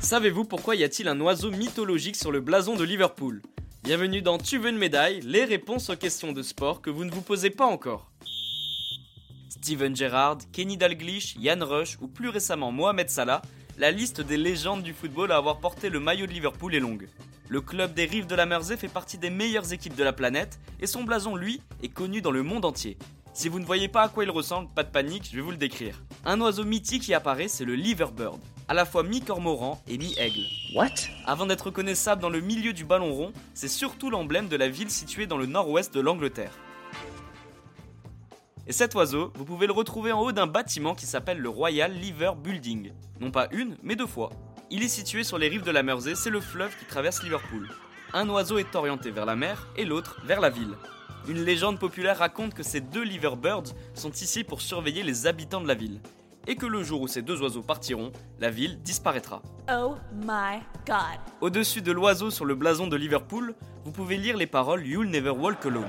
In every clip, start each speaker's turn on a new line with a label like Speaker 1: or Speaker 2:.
Speaker 1: Savez-vous pourquoi y a-t-il un oiseau mythologique sur le blason de Liverpool? Bienvenue dans Tu veux une médaille, les réponses aux questions de sport que vous ne vous posez pas encore. Steven Gerrard, Kenny Dalglish, Ian Rush ou plus récemment Mohamed Salah, la liste des légendes du football à avoir porté le maillot de Liverpool est longue. Le club des rives de la Mersey fait partie des meilleures équipes de la planète et son blason, lui, est connu dans le monde entier. Si vous ne voyez pas à quoi il ressemble, pas de panique, je vais vous le décrire. Un oiseau mythique qui apparaît, c'est le liverbird, à la fois mi-cormoran et mi-aigle.
Speaker 2: What?
Speaker 1: Avant d'être reconnaissable dans le milieu du ballon rond, c'est surtout l'emblème de la ville située dans le nord-ouest de l'Angleterre. Et cet oiseau, vous pouvez le retrouver en haut d'un bâtiment qui s'appelle le Royal Liver Building. Non pas une, mais deux fois. Il est situé sur les rives de la Mersey, c'est le fleuve qui traverse Liverpool. Un oiseau est orienté vers la mer et l'autre vers la ville. Une légende populaire raconte que ces deux liverbirds sont ici pour surveiller les habitants de la ville. Et que le jour où ces deux oiseaux partiront, la ville disparaîtra.
Speaker 3: Oh my god.
Speaker 1: Au-dessus de l'oiseau sur le blason de Liverpool, vous pouvez lire les paroles You'll never walk alone.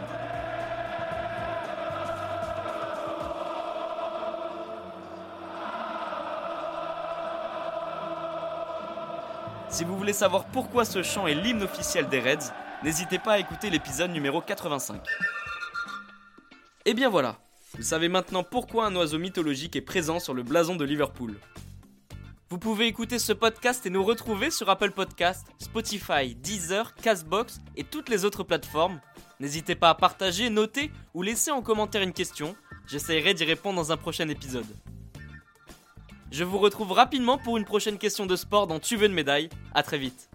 Speaker 1: Si vous voulez savoir pourquoi ce chant est l'hymne officiel des Reds, n'hésitez pas à écouter l'épisode numéro 85. Et bien voilà, vous savez maintenant pourquoi un oiseau mythologique est présent sur le blason de Liverpool. Vous pouvez écouter ce podcast et nous retrouver sur Apple Podcast, Spotify, Deezer, Castbox et toutes les autres plateformes. N'hésitez pas à partager, noter ou laisser en commentaire une question. J'essaierai d'y répondre dans un prochain épisode. Je vous retrouve rapidement pour une prochaine question de sport dans Tu veux une médaille. A très vite.